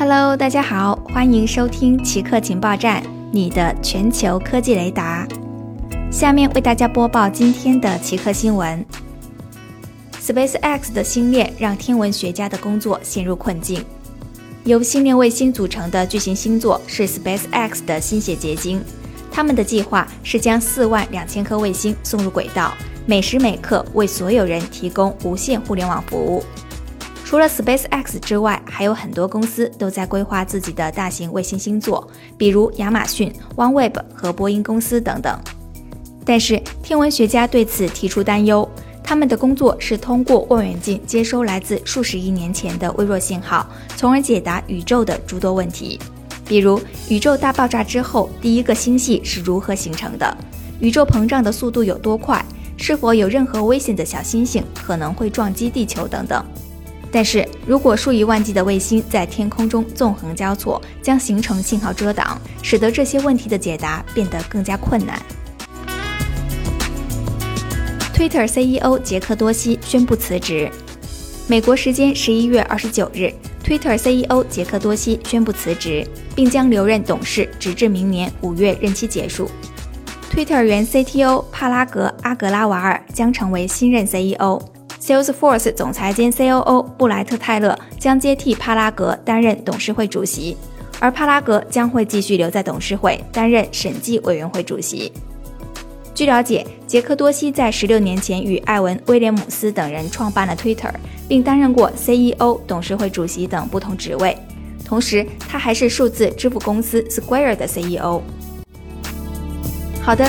Hello，大家好，欢迎收听奇客情报站，你的全球科技雷达。下面为大家播报今天的奇客新闻：SpaceX 的星链让天文学家的工作陷入困境。由星链卫星组成的巨型星座是 SpaceX 的心血结晶，他们的计划是将四万两千颗卫星送入轨道，每时每刻为所有人提供无线互联网服务。除了 SpaceX 之外，还有很多公司都在规划自己的大型卫星星座，比如亚马逊、OneWeb 和波音公司等等。但是天文学家对此提出担忧，他们的工作是通过望远镜接收来自数十亿年前的微弱信号，从而解答宇宙的诸多问题，比如宇宙大爆炸之后第一个星系是如何形成的，宇宙膨胀的速度有多快，是否有任何危险的小星星可能会撞击地球等等。但是如果数以万计的卫星在天空中纵横交错，将形成信号遮挡，使得这些问题的解答变得更加困难。Twitter CEO 杰克多西宣布辞职。美国时间十一月二十九日，Twitter CEO 杰克多西宣布辞职，并将留任董事，直至明年五月任期结束。Twitter 原 CTO 帕拉格阿格拉瓦尔将成为新任 CEO。Salesforce 总裁兼 COO 布莱特泰勒将接替帕拉格担任董事会主席，而帕拉格将会继续留在董事会担任审计委员会主席。据了解，杰克多西在十六年前与艾文威廉姆斯等人创办了 Twitter，并担任过 CEO、董事会主席等不同职位。同时，他还是数字支付公司 Square 的 CEO。好的，